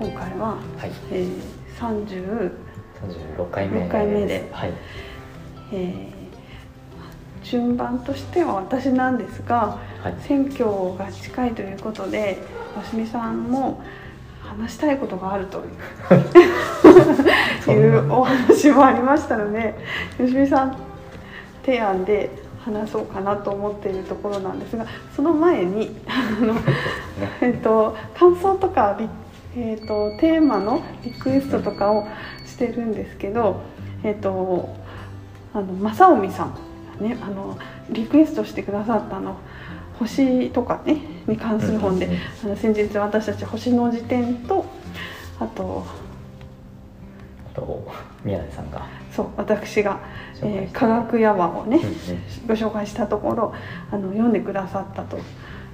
今回は、はい、えー、30 36回目6回目で。はい、えー順番としては私なんですがはい、選挙が近いということで鷲見さんも話したいことがあると そんないうお話もありましたので吉見さん提案で話そうかなと思っているところなんですがその前にあの、ね、えっと、感想とかリ、えっと、テーマのリクエストとかをしてるんですけど、えっと、あの正臣さんがねあのリクエストしてくださったあの星とかねに関する本で、あの先日私たち星の辞典とあとあと宮根さんが。そう私が、えー科学ヤワをね、ご紹介したところあの読んでくださったと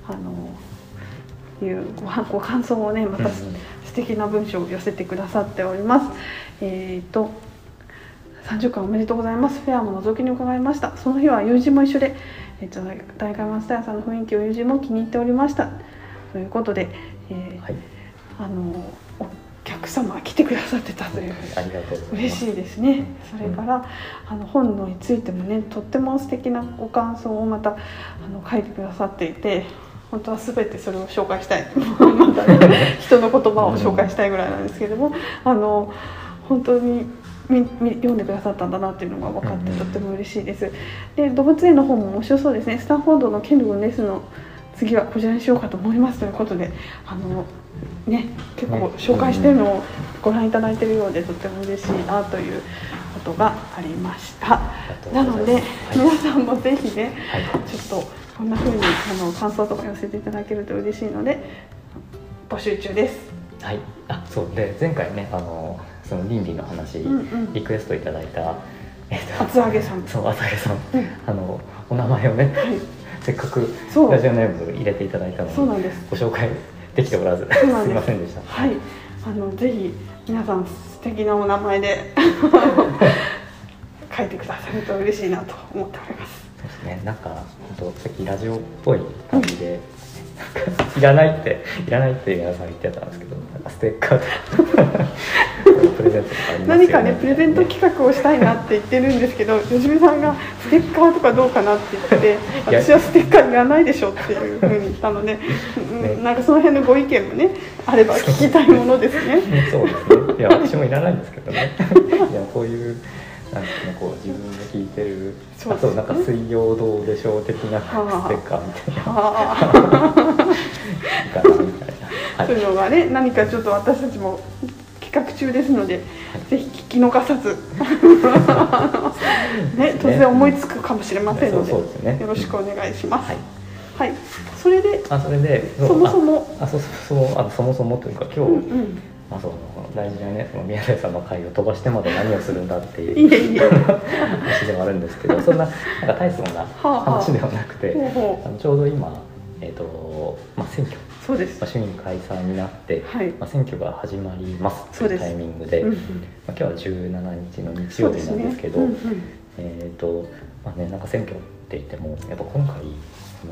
あのいうごはご感想をねまたうんうん素敵な文章を寄せてくださっております。えっ、と30回おめでとうございます。フェアも覗きに伺いました。その日は友人も一緒で、えっ、と大会マスター屋さんの雰囲気を友人も気に入っておりました。ということで、えーはい、あのお客様が来てくださってたという。ありがとう嬉しいですね。それから、あの本のについてもね、とっても素敵なご感想をまたあの書いてくださっていて、本当はすべてそれを紹介したい。またね、人の言葉を紹介したいぐらいなんですけれども、あの本当に。読んでくださったんだなっていうのが分かってうんとっても嬉しいです。で動物園の方も面白そうですね。スタンフォードのケンル君レスの次はこちらにしようかと思いますということで、あのね結構ね紹介してるのをご覧いただいているようでとっても嬉しいなということがありました。なので、はい皆さんもぜひね、はいちょっとこんな風にあの感想とか寄せていただけると嬉しいので募集中です。はい、あそう。で前回ねあのその倫理の話、うんうん。リクエストいただいた、えっと厚揚げさん。そう浅毛さん、うん。あのお名前をねはい、せっかくそう。ラジオネーム入れていただいたのにそうなんです。ご紹介できておらずす。すいませんでした。はい、あのぜひ皆さん素敵なお名前で 書いてくださると嬉しいなと思っております。ねなんか本当さっきラジオっぽい感じで、なんかいらないっていらないって皆さん言ってたんですけどなんかステッカープレゼントとかありますよ何かねプレゼント企画をしたいなって言ってるんですけど吉見さんがステッカーとかどうかなって言って私はステッカーいらないでしょっていうふうに言ったので、うんなんかその辺のご意見もねあれば聞きたいものですね。そうですね。いや私もいらないんですけどね。いやこういうなんかねこう自分で聞いてるあとなんか「水曜どうでしょう」的なステッカーみたいな。あ。いいかなみたいな、ーそういうのがね何かちょっと私たちも企画中ですので、ぜひ聞き逃さず。ね。突然思いつくかもしれませんのでそうそうですね。よろしくお願いします。はい。はい、それであそれでうそもそも。ああそうそうそうあそもそもというか今日、うんうん。まあ、その大事なね。その宮台さんの会を飛ばしてまで何をするんだっていいう話ではあるんですけどそんななんか大層な話ではなくて、あのちょうど今、えーとまあ、選挙、そうです。まあ、衆院解散になって、はい。まあ、選挙が始まりますというタイミングで、うんうん。まあ、今日は17日の日曜日なんですけどえっ、とまあねなんか選挙って言ってもやっぱ今回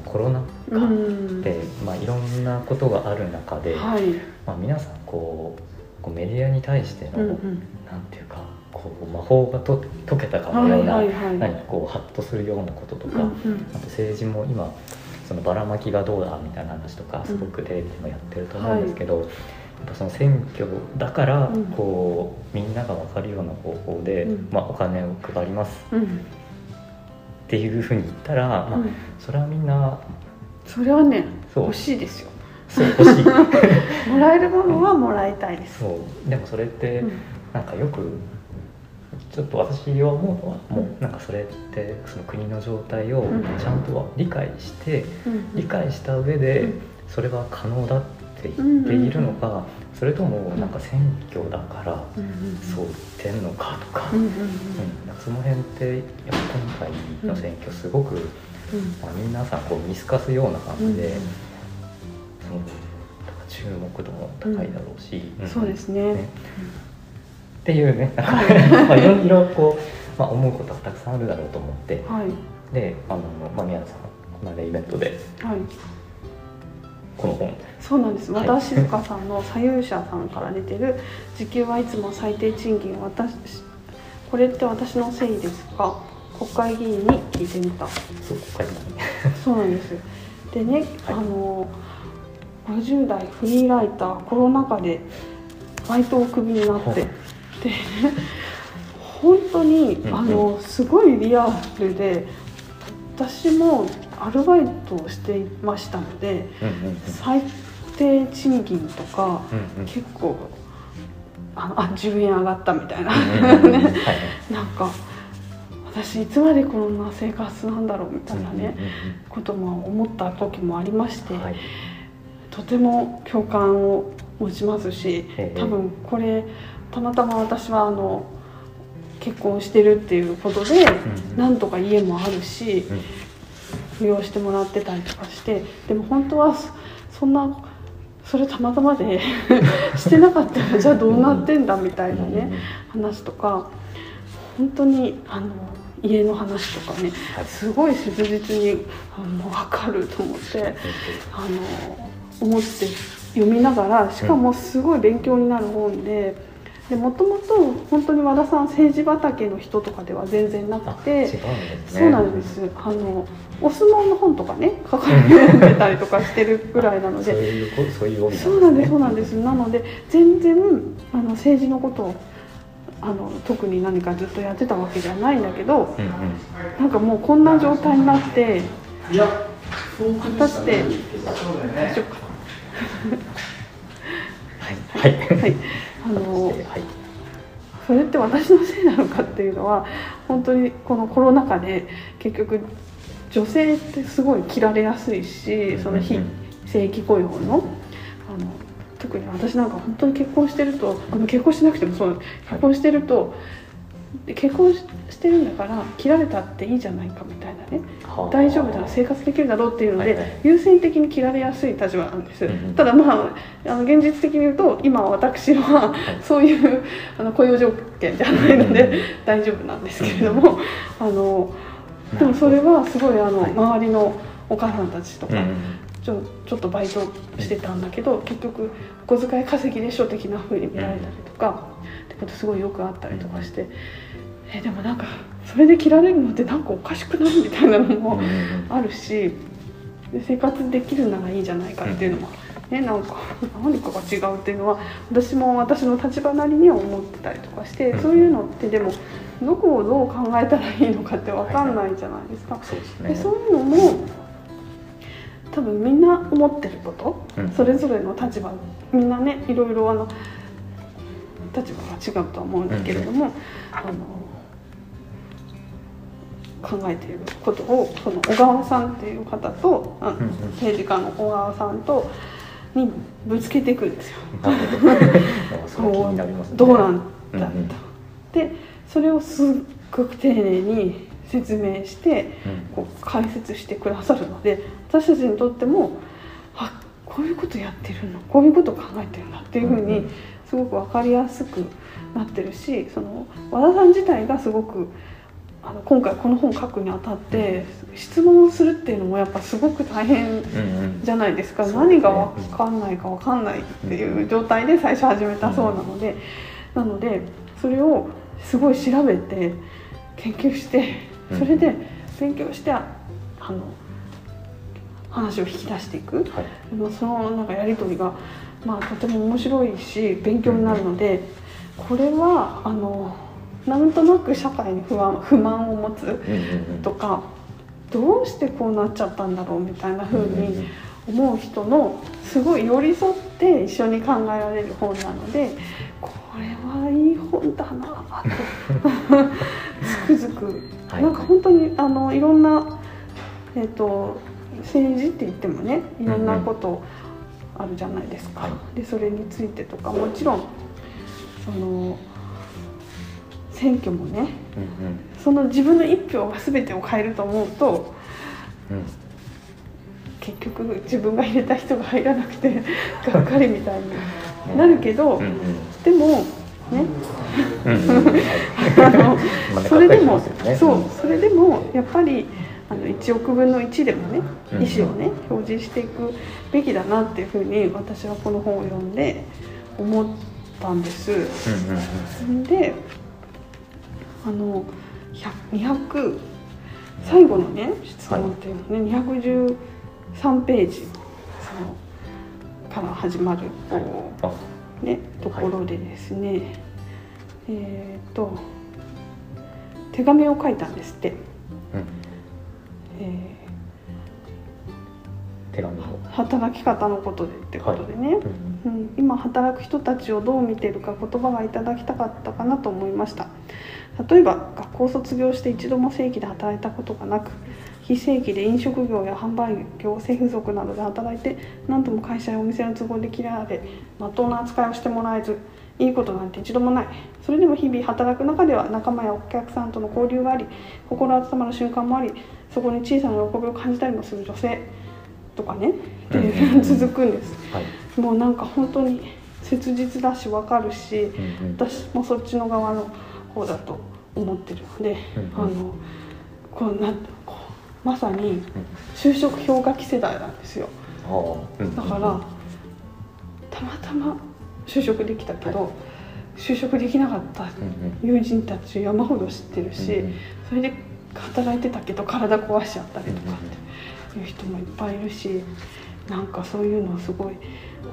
コロナうん禍うん。で、まあ、いろんなことがある中で、はい。まあ、皆さんこうこうメディアに対しての、うんうん。なんていうかこう魔法がと解けたかのような、はいはいはい。何かこうハッとするようなこととか、うんうん。あと政治も今そのばらまきがどうだみたいな話とかすごくテレビでもやってると思うんですけど、やっぱその選挙だからうん。こうみんなが分かるような方法で、うん。まあ、お金を配ります。うん。っていうふうに言ったら、まあうん。それはみんなそれはね欲しいですよそう欲しい。もらえるものはもらいたいです。そうでもそれって、うん。なんかよくちょっと私は思うのはもうなんかそれってその国の状態をうん。ちゃんとは理解して、うん。理解した上うでん。それは可能だって言っているのか、それともなんか選挙だからそう言ってんのかとか、うんその辺ってやっぱ今回の選挙すごく、うん。まあ、皆さんこう見透かすような感じで、注目度も高いだろうし、んそうですねね。っていうね まあいろいろこう、まあ、思うことはたくさんあるだろうと思って。はい。であの、まあ、宮根さんこの間イベントではい。この本。そうなんです。はい。和田静香さんの左右者さんから出てる「時給はいつも最低賃金私これって私のせいですか？国会議員に聞いてみた」そう国会にそうなんです。でね、あの50代フリーライターコロナ禍でバイトをクビになって。はいで本当に、あのすごいリアルで私もアルバイトをしていましたので最低賃金とか結構あのあ10円上がったみたいな。うんうんうん。はい なんか私いつまでこんな生活なんだろうみたいなね、ことも思った時もありまして、うんはいとても共感を持ちますしええ。多分これたまたま私はあの結婚してるっていうことで、うん。なんとか家もあるしうん。扶養してもらってたりとかしてでも本当はそそんなそれたまたまで してなかったらじゃあどうなってんだみたいなね話とか本当にあの家の話とかねはい。すごい切実にあの分かると思って。あの思って読みながらしかもすごい勉強になる本ででもともと本当に和田さん政治畑の人とかでは全然なくてそうなんです。あのお相撲の本とかね書かれてたりとかしてるぐらいなのそうでいうこそういう帯そうなんですそうなんです。なので全然あの政治のことをあの特に何かずっとやってたわけじゃないんだけどうんうん。なんかもうこんな状態になって果たして大丈夫かはい。はい。なはいあのはいそれって私のせいなのかっていうのは本当にこのコロナ禍で結局女性ってすごい切られやすいしその非うん。正規雇用のあの特に私なんか本当に結婚してるとあの結婚しなくてもそう結婚してるとで結婚ししてるんだから切られたっていいじゃないかみたいなね。はあ大丈夫だ生活できるだろうっていうので、はいはい。優先的に切られやすい立場なんです、うんうんただまああの現実的に言うと今私は、そういうあの雇用条件じゃないので、大丈夫なんですけれども、あのでもそれはすごいあの、はい。周りのお母さんたちとか、うんうんちょちょっとバイトしてたんだけど結局お小遣い稼ぎでしょ的な風に見られたりとか、ってことすごいよくあったりとかして、えでもなん。かそれで切られるのってなんかおかしくない？みたいなのもあるしで生活できるならいいじゃないかっていうのも、ね、なんか 何かが違うっていうのは私も私の立場なりには思ってたりとかして、うんそういうのってでもどこをどう考えたらいいのかって分かんないじゃないですか。そうでそういうのも多分みんな思ってること、うん。それぞれの立場みんなねいろいろあの立場が違うとは思うんだけれども、あの考えていることをその小川さんっていう方とあの政治家の小川さんとにぶつけていくんですよ。ど。うなんだと。でそれをすっごく丁寧に説明してうん。こう解説してくださるので私たちにとってもあこういうことやってるのこういうことを考えてるんだっていうふうにすごく分かりやすくなってるしその和田さん自体がすごくあの今回この本書くにあたって質問をするっていうのもやっぱすごく大変うんうん。じゃないですか、そうですね。何が分かんないか分かんないっていう状態で最初始めたそうなので、なのでそれをすごい調べて研究してうんそれで勉強してあの話を引き出していく。はい。そのなんかやり取りが、まあ、とても面白いし勉強になるのでこれはあのなんとなく社会に不安不満を持つとかどうしてこうなっちゃったんだろうみたいな風に思う人のすごい寄り添って一緒に考えられる本なのでこれはいい本だなとつくづく。はい。なんか本当にあのいろんな、えっと政治って言ってもねいろんなことあるじゃないですか。はでそれについてとかもちろんその選挙もねうんうん。その自分の一票が全てを変えると思うとうん。結局自分が入れた人が入らなくて がっかりみたいになるけど、うんうん。でもね あのそれでもね。そうそれでもやっぱりああの1億分の1でもねうん意思をね表示していくべきだなっていうふうに私はこの本を読んで思ったんです。であの100 200最後のね質問っていうのね、213ページそのから始まるこあう、ね、ところでですね、えっ、と手紙を書いたんですって。うん。え手紙働き方のことでってことでね、うん。うん、今働く人たちをどう見ているか言葉がいただきたかったかなと思いました例えば学校を卒業して一度も正規で働いたことがなく非正規で飲食業や販売業性付属などで働いて何とも会社やお店の都合で嫌われまっとうな扱いをしてもらえずいいことなんて一度もない。それでも日々働く中では仲間やお客さんとの交流があり心温まる瞬間もありそこに小さな喜びを感じたりもする女性とかねでうん続くんです。はい。もうなんか本当に切実だし分かるしうんうん。私もそっちの側の方だと思ってるので、うん。あのこうなんこうまさに就職氷河期世代なんですよ。だからたまたま就職できたけど、は就職できなかった友人たち山ほど知ってるし、それで働いてたけど体壊しちゃったりとかっていう人もいっぱいいるしなんかそういうのすごい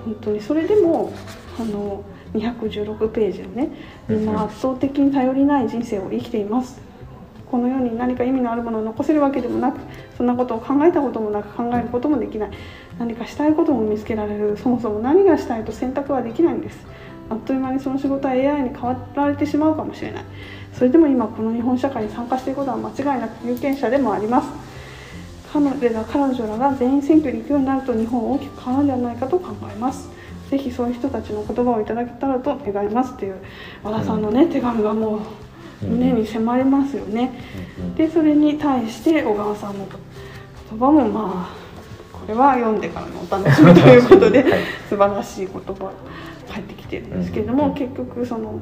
本当にそれでもあの216ページのねみん。な圧倒的に頼りない人生を生きています。この世に何か意味のあるものを残せるわけでもなくそんなことを考えたこともなく考えることもできない。何かしたいことも見つけられる。そもそも何がしたいと選択はできないんです。あっという間にその仕事は AI に変わられてしまうかもしれない。それでも今この日本社会に参加していることは間違いなく有権者でもあります。彼女ら彼女らが全員選挙に行くようになると日本は大きく変わるんじゃないかと考えますぜひそういう人たちの言葉をいただけたらと願いますっていう和田さんのね、手紙がもう胸に迫りますよね、でそれに対して小川さんの言葉もまあこれは読んでからのお楽しみということで、はい。素晴らしい言葉が返ってきてるんですけれども、うん結局その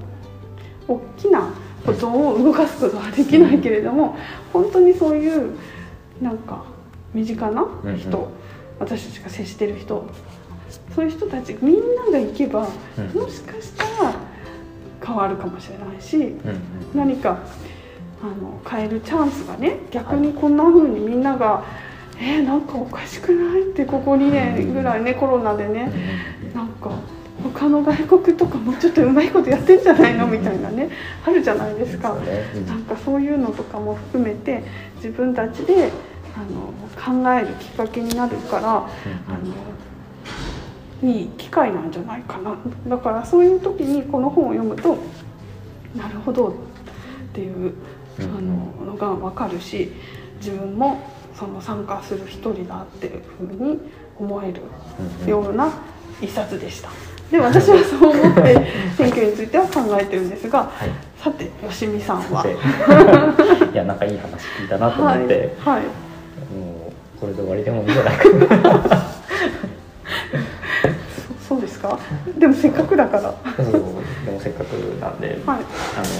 大きなことを動かすことはできないけれども本当にそういうなんか身近な人、私たちが接してる人そういう人たちみんなが行けば、うんもしかしたら変わるかもしれないし。何かあの変えるチャンスがね逆にこんな風にみんなが「えー、なんかおかしくない?」ってここ2年ぐらいねコロナでねなんか他の外国とかもうちょっとうまいことやってんじゃないのみたいなねあるじゃないですか。なんかそういうのとかも含めて自分たちであの考えるきっかけになるからあのいい機会なんじゃないかな。だからそういう時にこの本を読むとなるほどっていうあうんののが分かるし自分もその参加する一人だっていうふうに思えるような一冊でした。で私はそう思って選挙については考えてるんですがはい。さて吉見さんは？で いやなんかいい話聞いたなと思って、はい、はい。もうこれで終わりでもいいんじゃないかなそそうですか？でもせっかくだから。そうでもせっかくなんで、はい。あ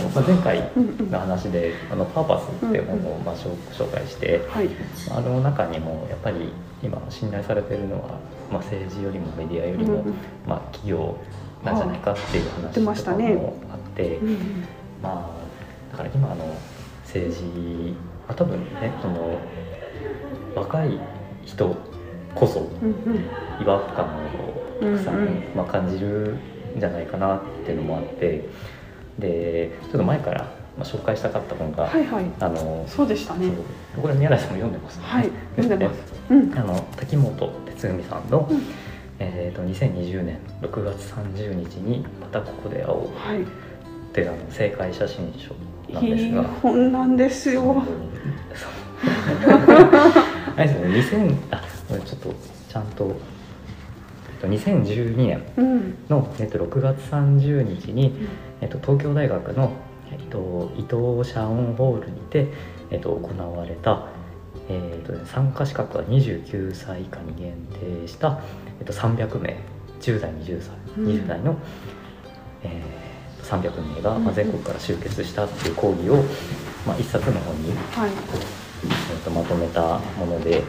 のまあ、前回の話で「あのパーパス」っていう本をまあ紹紹介して、はい。あの中にもやっぱり今信頼されてるのは、まあ、政治よりもメディアよりも、まあ、企業なんじゃないかっていう話とかもあって、うんうんまあだから今の政治、まあ、多分ねその若い人こそ違和感をたくさん、うんうん。まあ、感じるんじゃないかなっていうのもあって。でちょっと前から、まあ、紹介したかった本が、はいはい。あのそうでしたね。これ宮台さんも読んでますよね。はい読んでます。すうん。あの滝本哲文さんの、うん。えー、と2020年6月30日に「またここで会おう」はい。っていうあの正解写真書なんですいいが。本なんですよ。あれですよね。2000あちょっとちゃんとと2012年うんの、えっと、6月30日に、えっと、東京大学の、えっと、伊藤社音ホールにて、えっと、行われた、えっとね、参加資格は29歳以下に限定した、えっと、300名10代20歳うん。20代の、えー300名が、うんまあ、全国から集結したっていう講義を、まあ、一冊の本にはい。えーとまとめたもので、はい。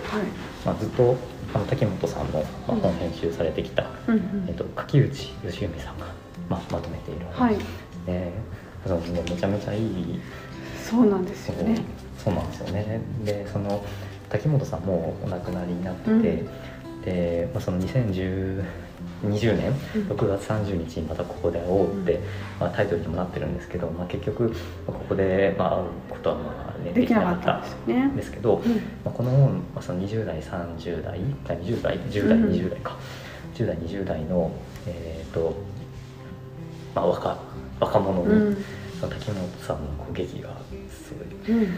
まあ、ずっとあの滝本さんの、まあ、本編集されてきた、うんうん。えー、と柿内義文さんが、まあ、まとめている。本はい。ですね。そのねめちゃめちゃいいそうなんですよね。そうなんですよね。でその滝本さんもお亡くなりになってて、うん。で、まあ、その2010 20年うん6月30日にまたここで会おうって、まあ、タイトルにもなってるんですけど、まあ、結局まあここで、まあ、会うことはまあ、ね、できなかったんですよね。んですけど、うん。まあ、この本、まあ、その20代30代あ20代10代うん20代か、10代20代のえっ、と、まあ、若若者に、うん。その滝本さんのこう劇がすごいうん。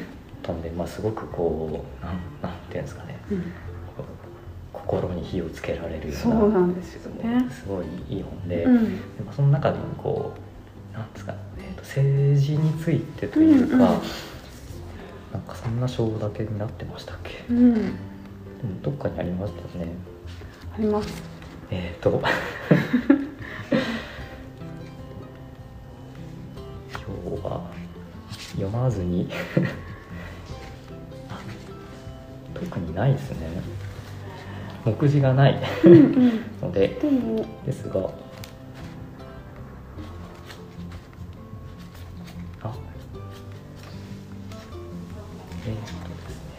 飛んで、まあ、すごくこうなんなんていうんですかね。うん心に火をつけられるようなそうなんですよね。すごいいい本で,、うん。その中でもこうなんですか、えー、と政治についてというか、うんうん。なんかそんな章だけになってましたっけ？うん。でもどっかにありましたよね。あります。えっ、ー、と。今日は読まずに。あ特にないですね目次がない。うんうんのですが。あ。えー、っとですね。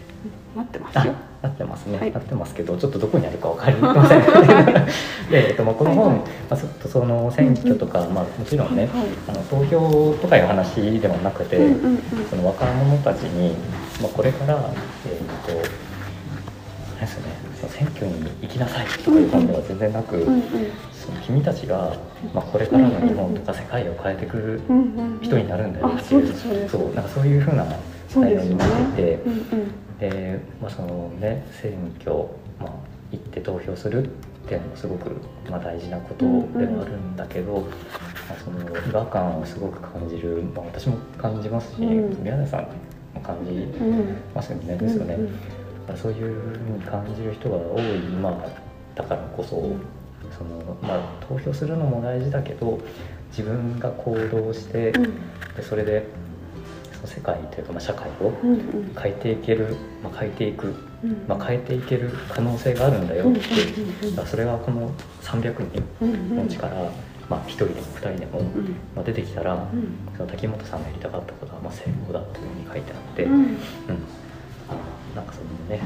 待ってますよ。ってますね、はい。なってますけど、ちょっとどこにあるかわかりません。で、えっと、まあ、この本、はいはい。まあ、そその選挙とか、まあ、もちろんね、はいあの投票とかいう話ではなくて。うんうんうん。その若者たちに、まあ、これから、えっと。あれですね、に行きなさい。とかいう本では全然なく、うんうん。その君たちが、まあ、これからの日本とか世界を変えていくうんうん人になるんだよあっていう、そうなんかそういうふうな内容になっていて。うんうん。で、まあそのね、選挙、まあ、行って投票するっていうのもすごく、まあ、大事なことではあるんだけど、まあ、その違和感をすごく感じる、まあ、私も感じますし、うん。宮根さんも感じうん。ますよね。ですよね、うんそういうふうに感じる人が多い今だからこそその、まあ、投票するのも大事だけど自分が行動して、うん。でそれでその世界というか、まあ、社会を変えていける、まあ、変えていく、うん。まあ、変えていける可能性があるんだよって、それがこの300人のうちから、まあ、1人でも2人でも、うん。まあ、出てきたら、うん。その滝本さんがやりたかったことはまあ成功だというふうに書いてあって、うんなんかそのね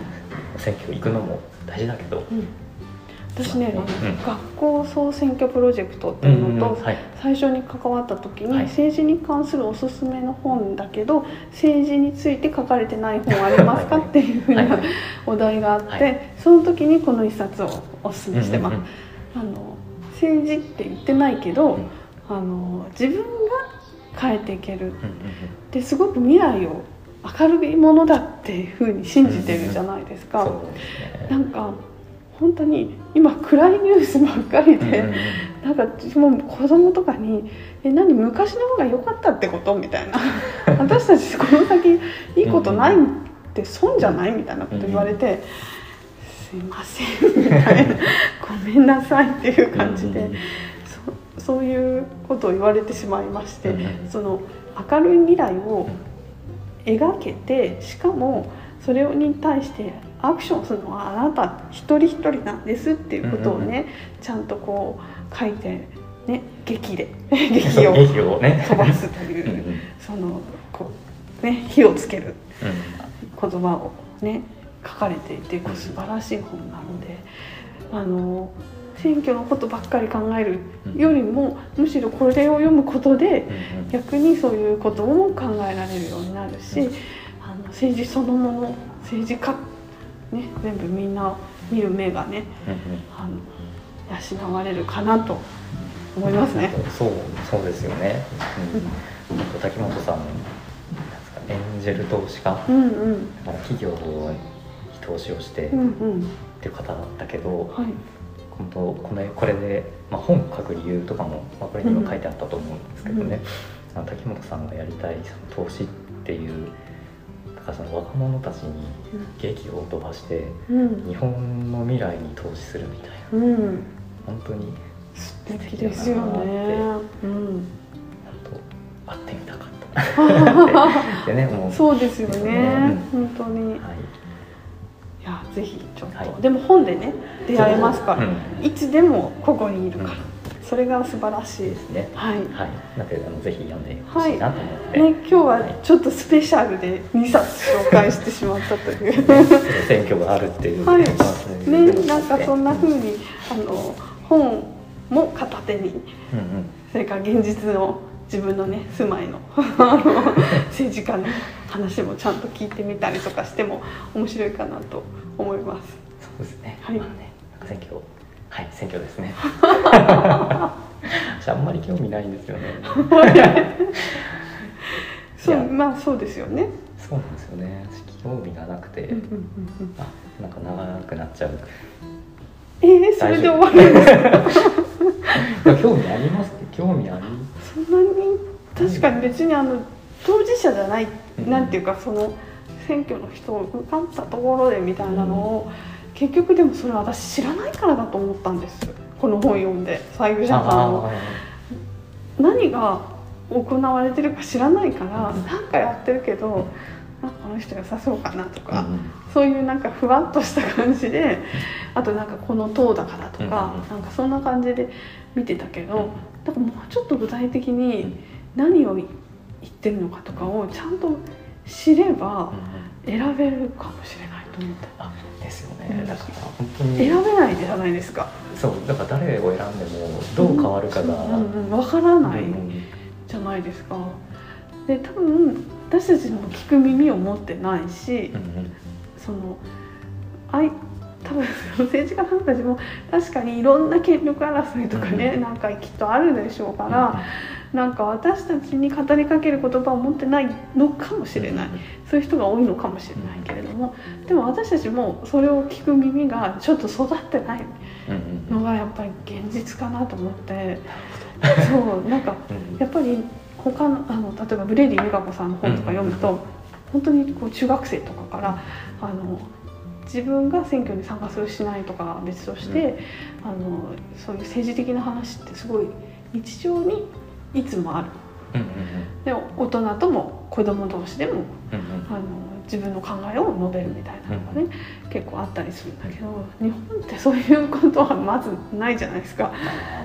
選挙行くのも大事だけど、うん。私ね、うん。学校総選挙プロジェクトっていうのと、はい。最初に関わった時に、はい。政治に関するおすすめの本だけど政治について書かれてない本ありますかはいっていうふうなお題があって、はい。その時にこの一冊をおすすめしてます。あの政治って言ってないけど、うん。あの自分が変えていける。ですごく未来を明るいものだっていうふうに信じてるじゃないですか。すね。なんか本当に今暗いニュースばっかりで、なんか私も子供とかに「え何昔の方が良かったってこと?」みたいな「私たちこの先いいことないって損じゃない?」みたいなこと言われて「すいません」みたいな「ごめんなさい」っていう感じで、そそういうことを言われてしまいまして、その明るい未来を描けてしかもそれに対してアクションするのはあなた一人一人なんですっていうことをね、ちゃんとこう書いてね劇で 劇を飛ばすという、うんうん。そのこうね火をつけるうん言葉をね書かれていて素晴らしい本なのであの選挙のことばっかり考えるよりもむしろこれを読むことでうんうん。逆にそういうことも考えられるようになるし、あの政治そのもの政治家、ね、全部みんな見る目がねうんうん。あの養われるかなと思いますね。そうそうですよね。うん。あと滝本さんなんですかエンジェル投資家、うんうん。まあ企業に投資をしてっうんうん。ていう方だったけど、はい本当これこれでまあ本書く理由とかもまあこれにも書いてあったと思うんですけどね。あの滝本さんがやりたいその投資っていう。だからその若者たちに劇を飛ばしてうん。日本の未来に投資するみたいな。うん。本当に素敵ですよね。うん。本当会ってみたかった でねもう。そうですよね、ね。本当に。い。はいやぜひちょっと、はい。でも本でね出会えますから、うん。いつでもここにいるから、うん。それが素晴らしいですね。はい。はい。なのであのぜひ読んでほしいなと思って、ね、今日はちょっとスペシャルで2冊紹介してしまったという。選挙があるっていうはい、ね。いう、なんかそんな風にあの本も片手にうんうん。それから現実の自分のね住まいの 政治家の話もちゃんと聞いてみたりとかしても面白いかなと思います。そうですね。はい。まあね、選挙、はい、選挙ですね。私あんまり興味ないんですよね。そうまあそうですよね。そうなんですよね。私興味がなくて、うんうんうんうんあ、なんか長くなっちゃう。えー、それで終わるんですか？興味ありますって、興味あり。そんなに確かに別にあの当事者じゃない、うんなんていうかその選挙の人を受かったところでみたいなのを、結局でもそれは私知らないからだと思ったんです。この本読んで。西宮社さんのあ。何が行われてるか知らないから、うんなんかやってるけどなんかこの人良さそうかなとーか、うんうん。そういうなんかふわっとした感じであとなんかこの党だからとか、うんなんかそんな感じで見てたけど、だからもうちょっと具体的に何を言ってるのかとかをちゃんと知れば選べるかもしれないあ、ですようん。ね。だから本当に。選べないじゃないですか。そう、だから誰を選んでもどう変わるかが。うんうんうん、分からないうんじゃないですか。で多分私たちも聞く耳を持ってないしうんうん。そのあい多分政治家さんたちも確かにいろんな権力争いとかね、うんなんかきっとあるでしょうから、なんか私たちに語りかける言葉を持ってないのかもしれない、そういう人が多いのかもしれないけれどもでも私たちもそれを聞く耳がちょっと育ってないのがやっぱり現実かなと思って。そうなんかうんやっぱり他のあの例えばブレディ・ユガ子さんの本とか読むと、本当にこう中学生とかからあの自分が選挙に参加するしないとかは別として、あのそういう政治的な話ってすごい日常にいつもある。で大人とも子供同士でもあの自分の考えを述べるみたいなのがね、結構あったりするんだけど日本ってそういうことはまずないじゃないですか。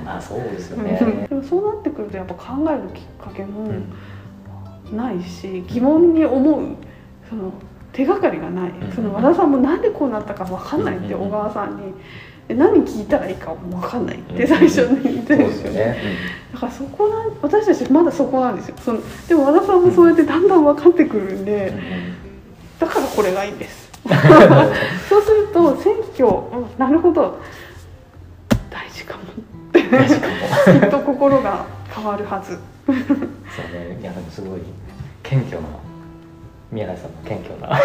まあそうですようん。ね。でもそうなってくるとやっぱ考えるきっかけもうん。ないし疑問に思うその手がかりがない、ん。その和田さんもなんでこうなったか分かんないってうん小川さんにで何聞いたらいいかも分かんないってうん。最初に言ってるんですすよね。だからそこなん私たちまだそこなんですよ。そのでも和田さんもそうやってだんだん分かってくるんで、うんうんだからこれがいいんです。そうすると選挙、うん、なるほど。大事かも。って大事かも。きっと心が変わるはず。そうね、いやでもすごい謙虚な宮台さんの謙虚な。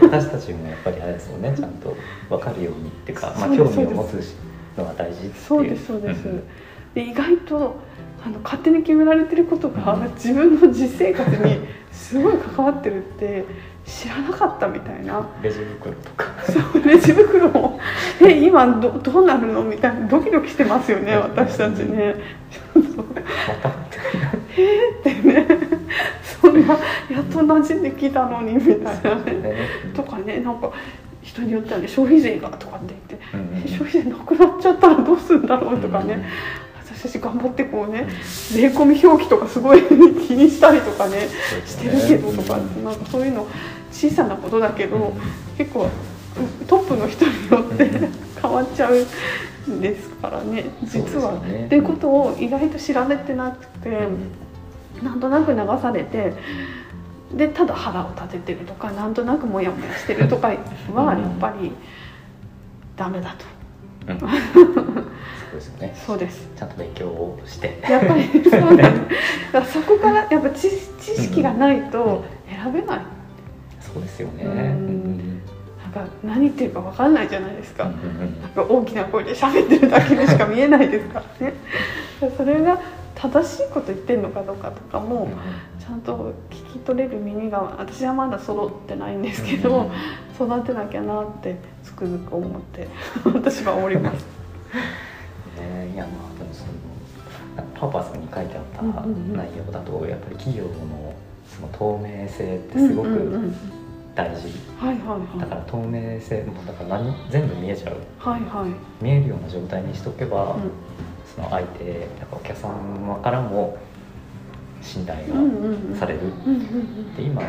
私たちもやっぱりあれですよね。ちゃんと分かるようにっていうか、まあ、興味を持つのが大事っていう。そうですそうです、んで意外とあの勝手に決められてることが自分の実生活にすごい関わってるって知らなかったみたいな。レジ袋とか。そうレジ袋も「え今どどうなるの?」みたいなドキドキしてますよね私たちね。そうまたってってね。そんなやっと馴染んできたのにみたいなね。ね。とかねなんか人によってはね消費税がとかって言って。消費税なくなっちゃったらどうするんだろう？とかね、私頑張ってこうね税込み表記とかすごい気にしたりとかねしてるけどとか、なんかそういうの小さなことだけど、結構トップの人によってうん。変わっちゃうんですからね。実は。そうですよね。っていうことを意外と知られてなくて、なんとなく流されてでただ腹を立ててるとかなんとなくモヤモヤしてるとかはやっぱりダメだと。うん ですよね。そうです。ちゃんと勉強をして。やっぱりそうだから そこからやっぱ知知識がないと選べない。そうですよね。うん。うん。なんか何言ってるか分かんないじゃないですか、うんうんなんか大きな声で喋ってるだけでしか見えないですからね。それが正しいこと言ってるのかどうかとかもちゃんと聞き取れる耳が私はまだ揃ってないんですけど、育てなきゃなってつくづく思って 私はおります。ねいやまあでもそのパーパスに書いてあった内容だとやっぱり企業のその透明性ってすごく大事。だから透明性もだから何全部見えちゃう。はいはい。見えるような状態にしとけば、うん。その相手やっぱお客様からも信頼がされる、で今の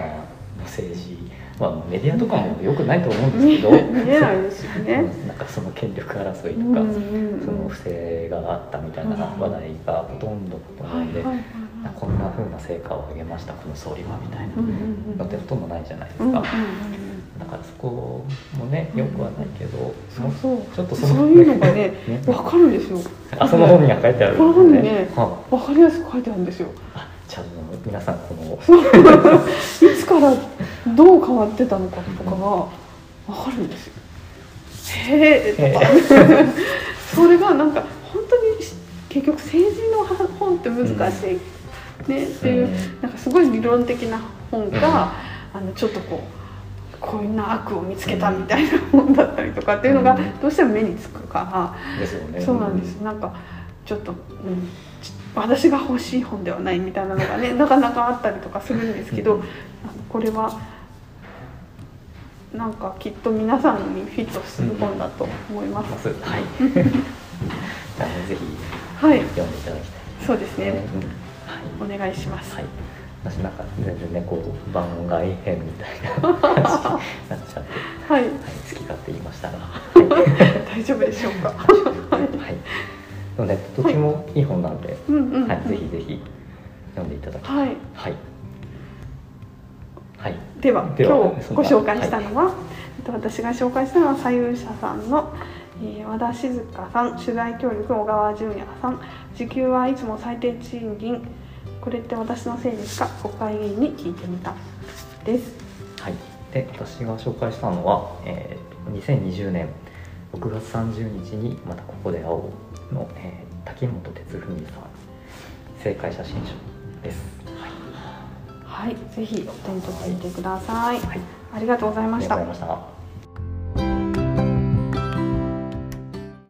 政治、まあ、メディアとかも良くないと思うんうんですけど、見えないですよね。う。ん。なんかその権力争いとか、うんうんうん。その不正があったみたいな話題がほとんどだと思うんで、はいはいはい。こんな風な成果を上げましたこの総理はみたいな。うんうんうん。のってほとんどないじゃないですか、うんうんうんだからそこもねよくはないけど、そうそう。ちょっとそういうのがね ね。わかるんですよ。あその本には書いてあるこの本にねはわかりやすく書いてあるんですよああじゃあもう皆さんこの いつからどう変わってたのかとかがわかるんですよ。へえとか それがなんか本当に結局政治の本って難しい、ねっていう、うん。なんかすごい理論的な本が、あのちょっとこうこういうな悪を見つけたみたいな本だったりとかっていうのがうん。どうしても目につくかですよね。ら、そうなんです。なんかちょっと、うん、ち私が欲しい本ではないみたいなのがね なかなかあったりとかするんですけど、これはなんかきっと皆さんにフィットする本だと思いま。ますすはい。ぜひはい、読んでいただきたい。そうですね。うん。はい。お願いします。はい。私なんか全然ねこう番外編みたいな 感じになっちゃって、はい、はい、好き勝手言いましたが、はい大丈夫でしょうか。はい。ので、どっちもいい本なんで、うんうんうんはい、ぜひ読んでいただきたい。はい。はい。はい。ではでは今日ご紹介したのは、えっと私が紹介したのは左右者さんの、えー和田静香さん取材協力小川淳也さん時給はいつも最低賃金これって私のせいですか？国会議員に聞いてみたですはい。で、私が紹介したのは、えー、2020年6月30日にまたここで会おうの、えー、滝本哲文さん正解写真書です。はいぜひお手に取ってみてください、はい。ありがとうございましたありがとうございました。